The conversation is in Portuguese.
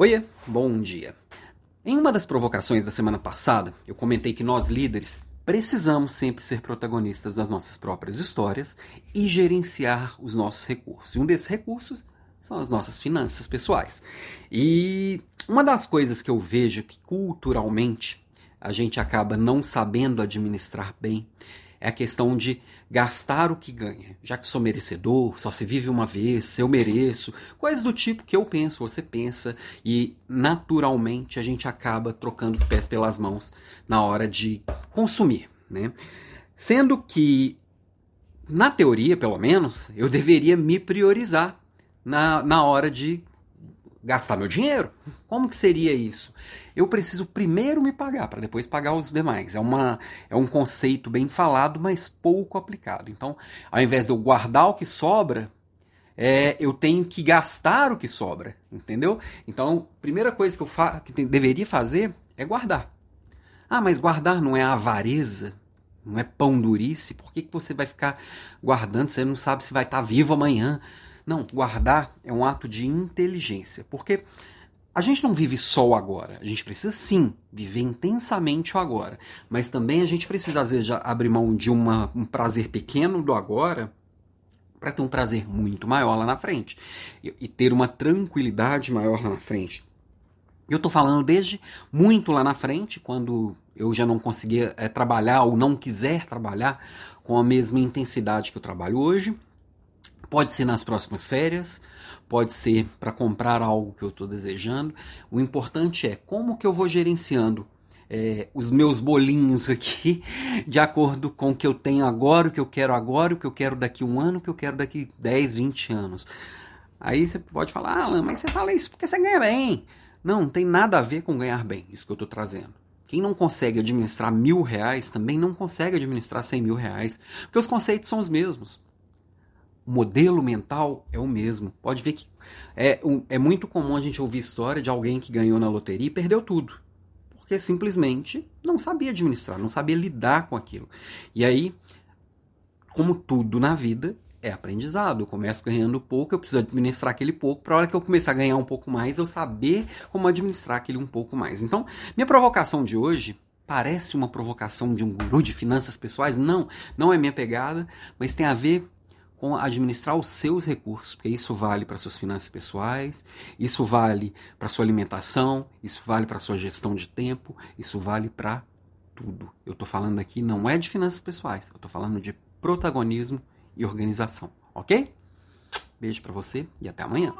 Oiê, bom dia. Em uma das provocações da semana passada, eu comentei que nós líderes precisamos sempre ser protagonistas das nossas próprias histórias e gerenciar os nossos recursos. E um desses recursos são as nossas finanças pessoais. E uma das coisas que eu vejo que culturalmente a gente acaba não sabendo administrar bem é a questão de gastar o que ganha. Já que sou merecedor, só se vive uma vez, eu mereço, coisas do tipo que eu penso, você pensa, e naturalmente a gente acaba trocando os pés pelas mãos na hora de consumir. Né? Sendo que, na teoria pelo menos, eu deveria me priorizar na, na hora de gastar meu dinheiro. Como que seria isso? Eu preciso primeiro me pagar para depois pagar os demais. É, uma, é um conceito bem falado, mas pouco aplicado. Então, ao invés de eu guardar o que sobra, é, eu tenho que gastar o que sobra, entendeu? Então, a primeira coisa que eu fa que deveria fazer é guardar. Ah, mas guardar não é avareza? Não é pão durice? Por que, que você vai ficar guardando? Você não sabe se vai estar vivo amanhã. Não, guardar é um ato de inteligência, porque a gente não vive só o agora. A gente precisa sim viver intensamente o agora, mas também a gente precisa às vezes abrir mão de uma, um prazer pequeno do agora para ter um prazer muito maior lá na frente e, e ter uma tranquilidade maior lá na frente. Eu estou falando desde muito lá na frente, quando eu já não conseguia é, trabalhar ou não quiser trabalhar com a mesma intensidade que eu trabalho hoje Pode ser nas próximas férias, pode ser para comprar algo que eu estou desejando. O importante é como que eu vou gerenciando é, os meus bolinhos aqui de acordo com o que eu tenho agora, o que eu quero agora, o que eu quero daqui um ano, o que eu quero daqui 10, 20 anos. Aí você pode falar, ah, mas você fala isso porque você ganha bem. Não, não tem nada a ver com ganhar bem, isso que eu estou trazendo. Quem não consegue administrar mil reais também não consegue administrar cem mil reais, porque os conceitos são os mesmos o modelo mental é o mesmo. Pode ver que é, é muito comum a gente ouvir história de alguém que ganhou na loteria e perdeu tudo. Porque simplesmente não sabia administrar, não sabia lidar com aquilo. E aí, como tudo na vida, é aprendizado. Eu começo ganhando pouco, eu preciso administrar aquele pouco, para a hora que eu começar a ganhar um pouco mais, eu saber como administrar aquele um pouco mais. Então, minha provocação de hoje parece uma provocação de um guru de finanças pessoais? Não, não é minha pegada, mas tem a ver com administrar os seus recursos, porque isso vale para suas finanças pessoais, isso vale para sua alimentação, isso vale para sua gestão de tempo, isso vale para tudo. Eu estou falando aqui não é de finanças pessoais, eu estou falando de protagonismo e organização, ok? Beijo para você e até amanhã.